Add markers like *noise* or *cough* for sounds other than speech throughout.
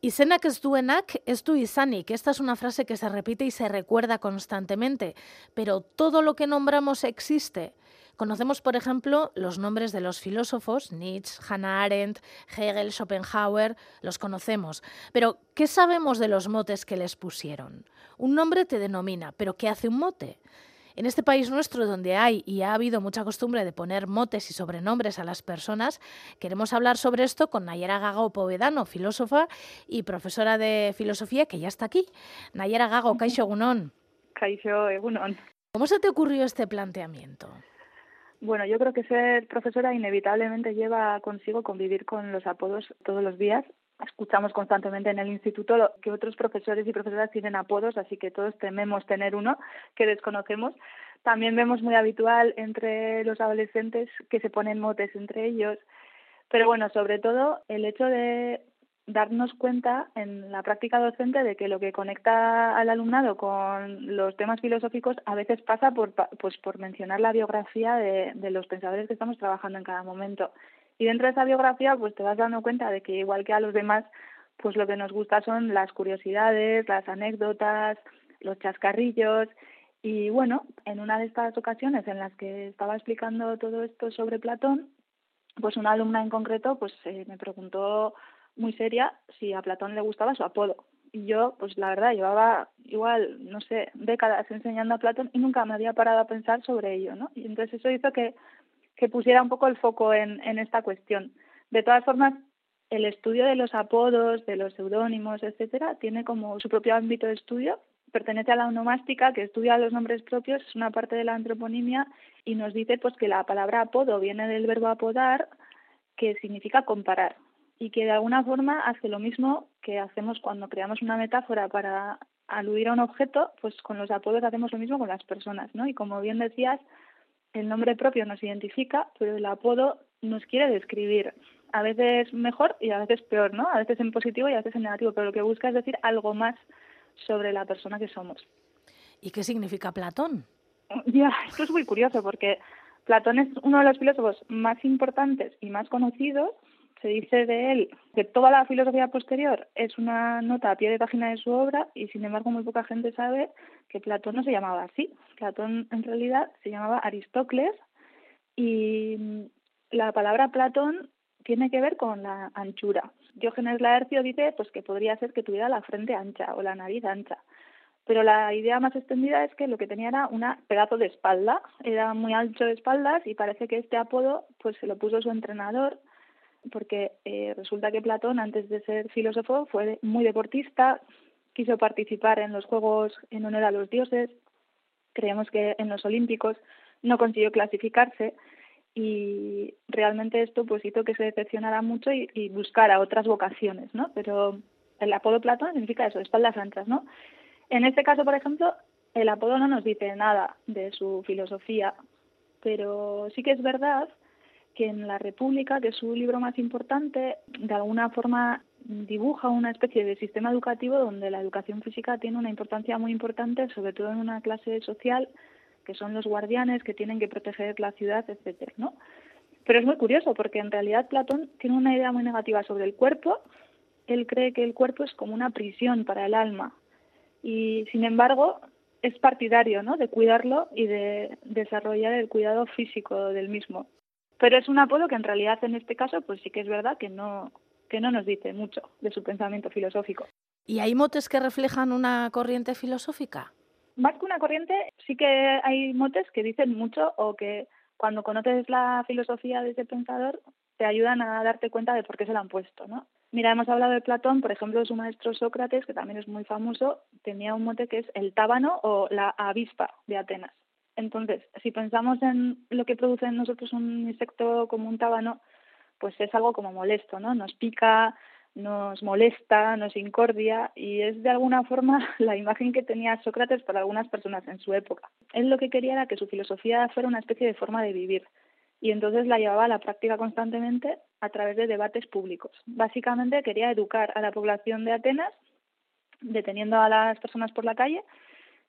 Izenak ez duenak ez du izanik. Esta es una frase que se repite y se recuerda constantemente, pero todo lo que nombramos existe. Conocemos, por ejemplo, los nombres de los filósofos, Nietzsche, Hannah Arendt, Hegel, Schopenhauer, los conocemos. Pero, ¿qué sabemos de los motes que les pusieron? Un nombre te denomina, pero ¿qué hace un mote? En este país nuestro, donde hay y ha habido mucha costumbre de poner motes y sobrenombres a las personas, queremos hablar sobre esto con Nayera Gago Povedano, filósofa y profesora de filosofía, que ya está aquí. Nayera Gago, Kaixo Egunon. Kaixo Egunon. ¿Cómo se te ocurrió este planteamiento? Bueno, yo creo que ser profesora inevitablemente lleva consigo convivir con los apodos todos los días escuchamos constantemente en el instituto que otros profesores y profesoras tienen apodos, así que todos tememos tener uno que desconocemos. También vemos muy habitual entre los adolescentes que se ponen motes entre ellos. Pero bueno, sobre todo el hecho de darnos cuenta en la práctica docente de que lo que conecta al alumnado con los temas filosóficos a veces pasa por, pues, por mencionar la biografía de, de los pensadores que estamos trabajando en cada momento. Y dentro de esa biografía, pues te vas dando cuenta de que igual que a los demás, pues lo que nos gusta son las curiosidades, las anécdotas, los chascarrillos. Y bueno, en una de estas ocasiones en las que estaba explicando todo esto sobre Platón, pues una alumna en concreto pues eh, me preguntó muy seria si a Platón le gustaba su apodo. Y yo, pues la verdad, llevaba igual, no sé, décadas enseñando a Platón y nunca me había parado a pensar sobre ello, ¿no? Y entonces eso hizo que que pusiera un poco el foco en, esta cuestión. De todas formas, el estudio de los apodos, de los seudónimos, etcétera, tiene como su propio ámbito de estudio. Pertenece a la onomástica, que estudia los nombres propios, es una parte de la antroponimia y nos dice pues que la palabra apodo viene del verbo apodar, que significa comparar y que de alguna forma hace lo mismo que hacemos cuando creamos una metáfora para aludir a un objeto, pues con los apodos hacemos lo mismo con las personas, ¿no? Y como bien decías, el nombre propio nos identifica, pero el apodo nos quiere describir. A veces mejor y a veces peor, ¿no? A veces en positivo y a veces en negativo, pero lo que busca es decir algo más sobre la persona que somos. ¿Y qué significa Platón? *laughs* Ya, esto es muy curioso porque Platón es uno de los filósofos más importantes y más conocidos se dice de él que toda la filosofía posterior es una nota a pie de página de su obra y sin embargo muy poca gente sabe que Platón no se llamaba así. Platón en realidad se llamaba Aristócles y la palabra Platón tiene que ver con la anchura. Diógenes Laercio dice pues que podría ser que tuviera la frente ancha o la nariz ancha. Pero la idea más extendida es que lo que tenía era un pedazo de espalda, era muy ancho de espaldas y parece que este apodo pues se lo puso su entrenador porque eh, resulta que Platón, antes de ser filósofo, fue muy deportista, quiso participar en los Juegos en honor a los dioses, creemos que en los Olímpicos no consiguió clasificarse y realmente esto pues hizo que se decepcionara mucho y, buscara otras vocaciones, ¿no? Pero el apodo Platón significa eso, espaldas anchas, ¿no? En este caso, por ejemplo, el apodo no nos dice nada de su filosofía, pero sí que es verdad que en La República, que es su libro más importante, de alguna forma dibuja una especie de sistema educativo donde la educación física tiene una importancia muy importante, sobre todo en una clase social, que son los guardianes que tienen que proteger la ciudad, etcétera, ¿no? Pero es muy curioso porque en realidad Platón tiene una idea muy negativa sobre el cuerpo. Él cree que el cuerpo es como una prisión para el alma y sin embargo es partidario, ¿no? De cuidarlo y de desarrollar el cuidado físico del mismo. Pero es un apodo que en realidad en este caso pues sí que es verdad que no, que no nos dice mucho de su pensamiento filosófico. ¿Y hay motes que reflejan una corriente filosófica? Más que una corriente, sí que hay motes que dicen mucho o que cuando conoces la filosofía de ese pensador te ayudan a darte cuenta de por qué se lo han puesto, ¿no? Mira, hemos hablado de Platón, por ejemplo, su maestro Sócrates, que también es muy famoso, tenía un mote que es el tábano o la avispa de Atenas. Entonces, si pensamos en lo que produce en nosotros un insecto como un tábano, pues es algo como molesto, ¿no? Nos pica, nos molesta, nos incordia y es de alguna forma *laughs* la imagen que tenía Sócrates para algunas personas en su época. Él lo que quería era que su filosofía fuera una especie de forma de vivir y entonces la llevaba a la práctica constantemente a través de debates públicos. Básicamente quería educar a la población de Atenas deteniendo a las personas por la calle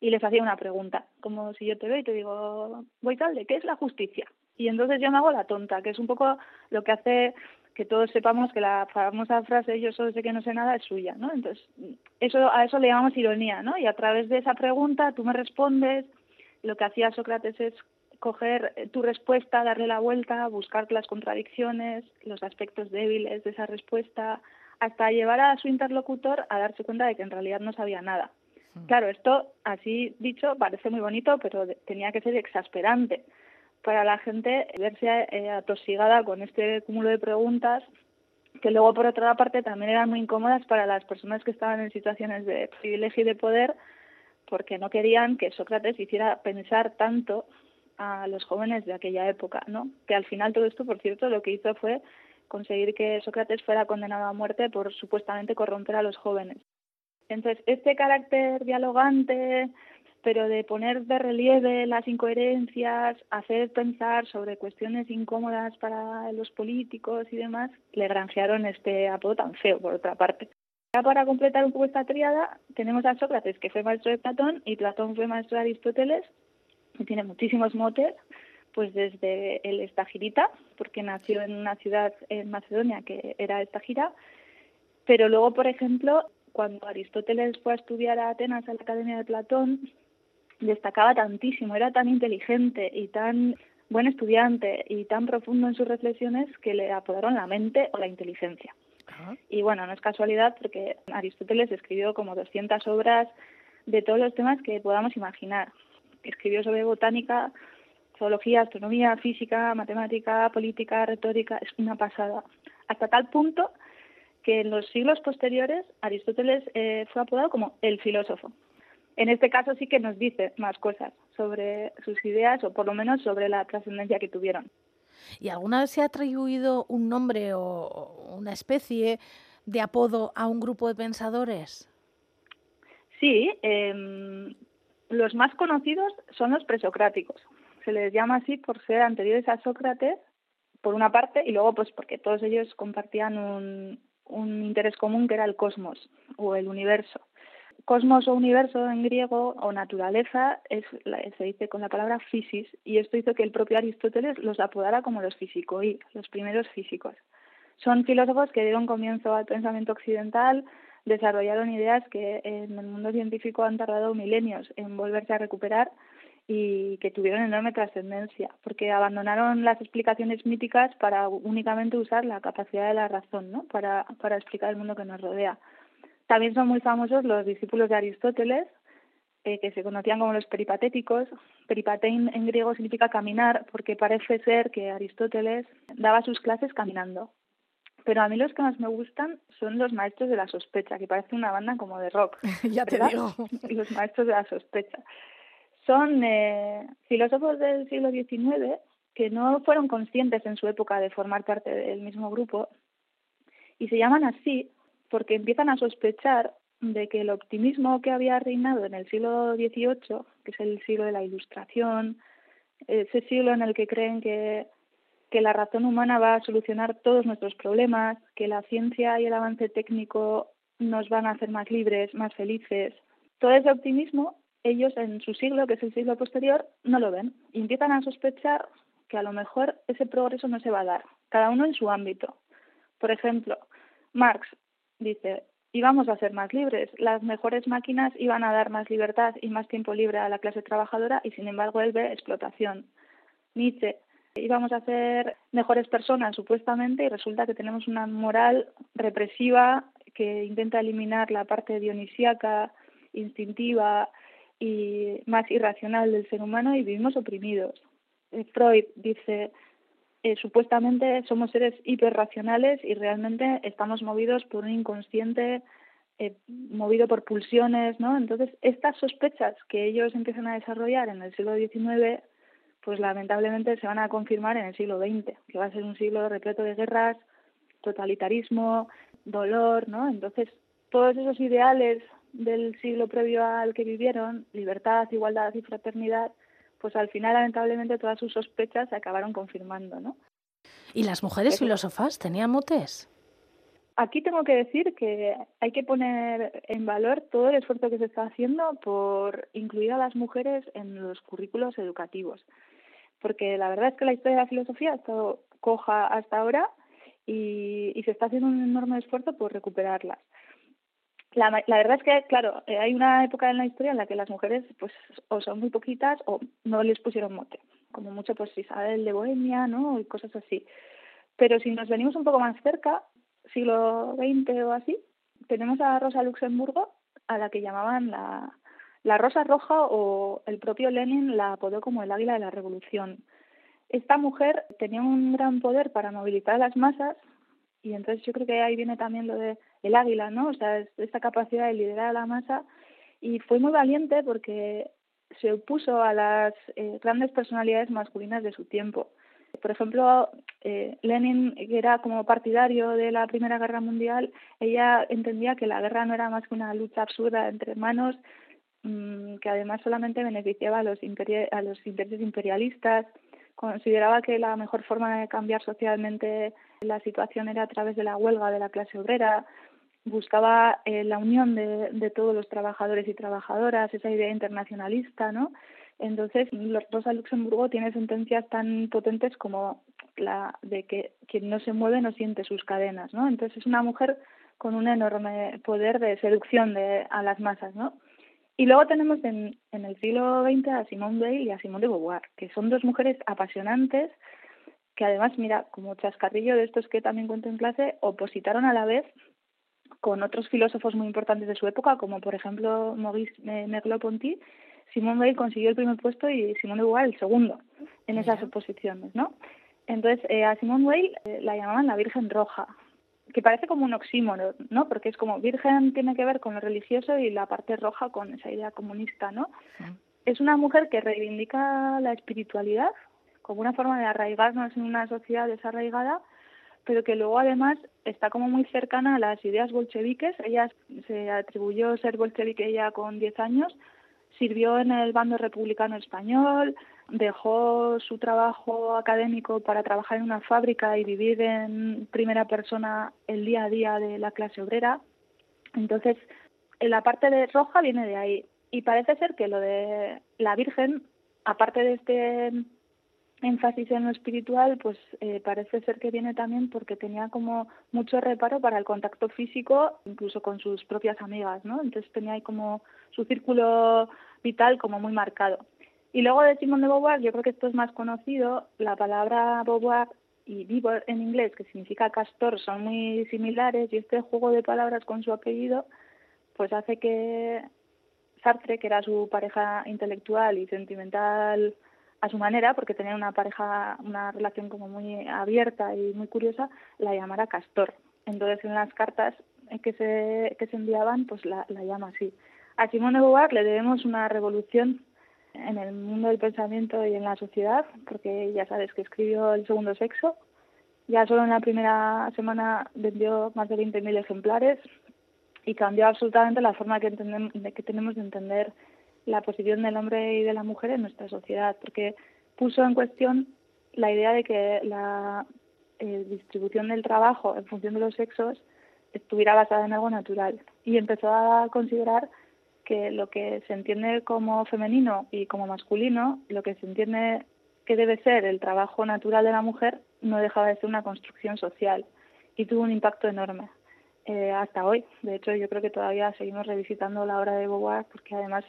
y les hacía una pregunta, como si yo te veo y te digo, voy tal, ¿de qué es la justicia? Y entonces yo me hago la tonta, que es un poco lo que hace que todos sepamos que la famosa frase yo solo sé que no sé nada es suya, ¿no? Entonces, eso a eso le llamamos ironía, ¿no? Y a través de esa pregunta tú me respondes, lo que hacía Sócrates es coger tu respuesta, darle la vuelta, buscar las contradicciones, los aspectos débiles de esa respuesta, hasta llevar a su interlocutor a darse cuenta de que en realidad no sabía nada. Hmm. Claro, esto, así dicho, parece muy bonito, pero tenía que ser exasperante para la gente verse eh, atosigada con este cúmulo de preguntas que luego por otra parte también eran muy incómodas para las personas que estaban en situaciones de privilegio y de poder porque no querían que Sócrates hiciera pensar tanto a los jóvenes de aquella época, ¿no? Que al final todo esto, por cierto, lo que hizo fue conseguir que Sócrates fuera condenado a muerte por supuestamente corromper a los jóvenes. Entonces, este carácter dialogante, pero de poner de relieve las incoherencias, hacer pensar sobre cuestiones incómodas para los políticos y demás, le granjearon este apodo tan feo, por otra parte. Ya para completar un poco esta tríada, tenemos a Sócrates, que fue maestro de Platón, y Platón fue maestro de Aristóteles, y tiene muchísimos motes, pues desde el Estagirita, porque nació en una ciudad en Macedonia que era Estagira, pero luego, por ejemplo, cuando Aristóteles fue a estudiar a Atenas a la Academia de Platón, destacaba tantísimo, era tan inteligente y tan buen estudiante y tan profundo en sus reflexiones que le apodaron la mente o la inteligencia. Y bueno, no es casualidad porque Aristóteles escribió como 200 obras de todos los temas que podamos imaginar. Escribió sobre botánica, zoología, astronomía, física, matemática, política, retórica, es una pasada. Hasta tal punto que en los siglos posteriores Aristóteles eh, fue apodado como el filósofo en este caso sí que nos dice más cosas sobre sus ideas o por lo menos sobre la trascendencia que tuvieron. ¿Y alguna vez se ha atribuido un nombre o una especie de apodo a un grupo de pensadores? Sí, em, los más conocidos son los presocráticos. Se les llama así por ser anteriores a Sócrates, por una parte, y luego pues porque todos ellos compartían un, un interés común que era el cosmos o el universo cosmos o universo en griego o naturaleza es, se dice con la palabra physis y esto hizo que el propio Aristóteles los apodara como los físicos, los primeros físicos. Son filósofos que dieron comienzo al pensamiento occidental, desarrollaron ideas que en el mundo científico han tardado milenios en volverse a recuperar y que tuvieron enorme trascendencia, porque abandonaron las explicaciones míticas para únicamente usar la capacidad de la razón, ¿no? para, para explicar el mundo que nos rodea. También son muy famosos los discípulos de Aristóteles, eh, que se conocían como los peripatéticos. Peripatein en griego significa caminar, porque parece ser que Aristóteles daba sus clases caminando. Pero a mí los que más me gustan son los maestros de la sospecha, que parece una banda como de rock. *laughs* ya te digo. Los maestros de la sospecha. Son eh, filósofos del siglo XIX que no fueron conscientes en su época de formar parte del mismo grupo y se llaman así porque empiezan a sospechar de que el optimismo que había reinado en el siglo XVIII, que es el siglo de la Ilustración, ese siglo en el que creen que, que la razón humana va a solucionar todos nuestros problemas, que la ciencia y el avance técnico nos van a hacer más libres, más felices. Todo ese optimismo, ellos en su siglo, que es el siglo posterior, no lo ven y empiezan a sospechar que a lo mejor ese progreso no se va a dar, cada uno en su ámbito. Por ejemplo, Marx dice, íbamos a ser más libres, las mejores máquinas iban a dar más libertad y más tiempo libre a la clase trabajadora y sin embargo él ve explotación. Nietzsche, íbamos a ser mejores personas supuestamente y resulta que tenemos una moral represiva que intenta eliminar la parte dionisíaca, instintiva y más irracional del ser humano y vivimos oprimidos. Freud dice, eh, supuestamente somos seres hiperracionales y realmente estamos movidos por un inconsciente eh, movido por pulsiones, ¿no? Entonces, estas sospechas que ellos empiezan a desarrollar en el siglo XIX, pues lamentablemente se van a confirmar en el siglo XX, que va a ser un siglo repleto de guerras, totalitarismo, dolor, ¿no? Entonces, todos esos ideales del siglo previo al que vivieron, libertad, igualdad y fraternidad, pues al final lamentablemente todas sus sospechas se acabaron confirmando, ¿no? ¿Y las mujeres filósofas tenían motes? Aquí tengo que decir que hay que poner en valor todo el esfuerzo que se está haciendo por incluir a las mujeres en los currículos educativos, porque la verdad es que la historia de la filosofía ha estado coja hasta ahora y, y se está haciendo un enorme esfuerzo por recuperarlas. La, la, verdad es que, claro, eh, hay una época en la historia en la que las mujeres pues o son muy poquitas o no les pusieron mote. Como mucho, pues Isabel de Bohemia, ¿no? Y cosas así. Pero si nos venimos un poco más cerca, siglo XX o así, tenemos a Rosa Luxemburgo, a la que llamaban la, la Rosa Roja o el propio Lenin la apodó como el águila de la revolución. Esta mujer tenía un gran poder para movilizar a las masas y entonces yo creo que ahí viene también lo de el águila, ¿no? O sea, esta capacidad de liderar a la masa y fue muy valiente porque se opuso a las eh, grandes personalidades masculinas de su tiempo. Por ejemplo, eh, Lenin, que era como partidario de la Primera Guerra Mundial, ella entendía que la guerra no era más que una lucha absurda entre hermanos, mmm, que además solamente beneficiaba a los, a los intereses imperialistas. Consideraba que la mejor forma de cambiar socialmente la situación era a través de la huelga de la clase obrera, buscaba eh, la unión de, de, todos los trabajadores y trabajadoras, esa idea internacionalista, ¿no? Entonces, Rosa Luxemburgo tiene sentencias tan potentes como la de que quien no se mueve no siente sus cadenas, ¿no? Entonces, es una mujer con un enorme poder de seducción de, a las masas, ¿no? Y luego tenemos en, el siglo XX a Simone Weil y a Simone de Beauvoir, que son dos mujeres apasionantes, que además, mira, como chascarrillo de estos que también cuento en clase, opositaron a la vez con otros filósofos muy importantes de su época, como por ejemplo Maurice Merleau-Ponty. Simone Weil consiguió el primer puesto y Simone de Beauvoir el segundo en esas oposiciones, ¿no? Entonces, eh, a Simone Weil eh, la llamaban la Virgen Roja, que parece como un oxímono, ¿no? Porque es como virgen tiene que ver con lo religioso y la parte roja con esa idea comunista, ¿no? Es una mujer que reivindica la espiritualidad como una forma de arraigarnos en una sociedad desarraigada, pero que luego además está como muy cercana a las ideas bolcheviques. Ella se atribuyó ser bolchevique ya con 10 años, sirvió en el bando republicano español, dejó su trabajo académico para trabajar en una fábrica y vivir en primera persona el día a día de la clase obrera. Entonces, la parte de roja viene de ahí. Y parece ser que lo de la Virgen, aparte de este énfasis en lo espiritual, pues eh, parece ser que viene también porque tenía como mucho reparo para el contacto físico, incluso con sus propias amigas, ¿no? Entonces tenía ahí como su círculo vital como muy marcado. Y luego de Simone de Beauvoir, yo creo que esto es más conocido, la palabra Beauvoir y Vivor en inglés, que significa castor, son muy similares y este juego de palabras con su apellido, pues hace que Sartre, que era su pareja intelectual y sentimental a su manera, porque tenía una pareja, una relación como muy abierta y muy curiosa, la llamara Castor. Entonces en las cartas que se, que se enviaban, pues la, la llama así. A Simone de Beauvoir le debemos una revolución en el mundo del pensamiento y en la sociedad, porque ya sabes que escribió El segundo sexo. Ya solo en la primera semana vendió más de 20.000 ejemplares y cambió absolutamente la forma que, entendemos, que tenemos de entender la posición del hombre y de la mujer en nuestra sociedad, porque puso en cuestión la idea de que la eh, distribución del trabajo en función de los sexos estuviera basada en algo natural y empezó a considerar que lo que se entiende como femenino y como masculino, lo que se entiende que debe ser el trabajo natural de la mujer, no dejaba de ser una construcción social y tuvo un impacto enorme eh, hasta hoy. De hecho, yo creo que todavía seguimos revisitando la obra de Beauvoir porque además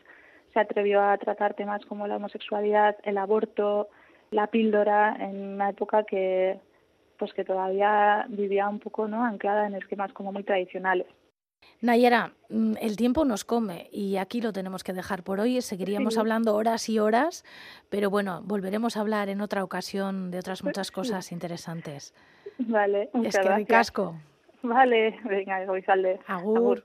se atrevió a tratar temas como la homosexualidad, el aborto, la píldora en una época que pues que todavía vivía un poco no anclada en esquemas como muy tradicionales. Nayera, mm, el tiempo nos come y aquí lo tenemos que dejar por hoy. Seguiríamos hablando horas y horas, pero bueno, volveremos a hablar en otra ocasión de otras muchas cosas interesantes. Vale, muchas es que gracias. casco. Vale, venga, Goizalde. Agur. Agur.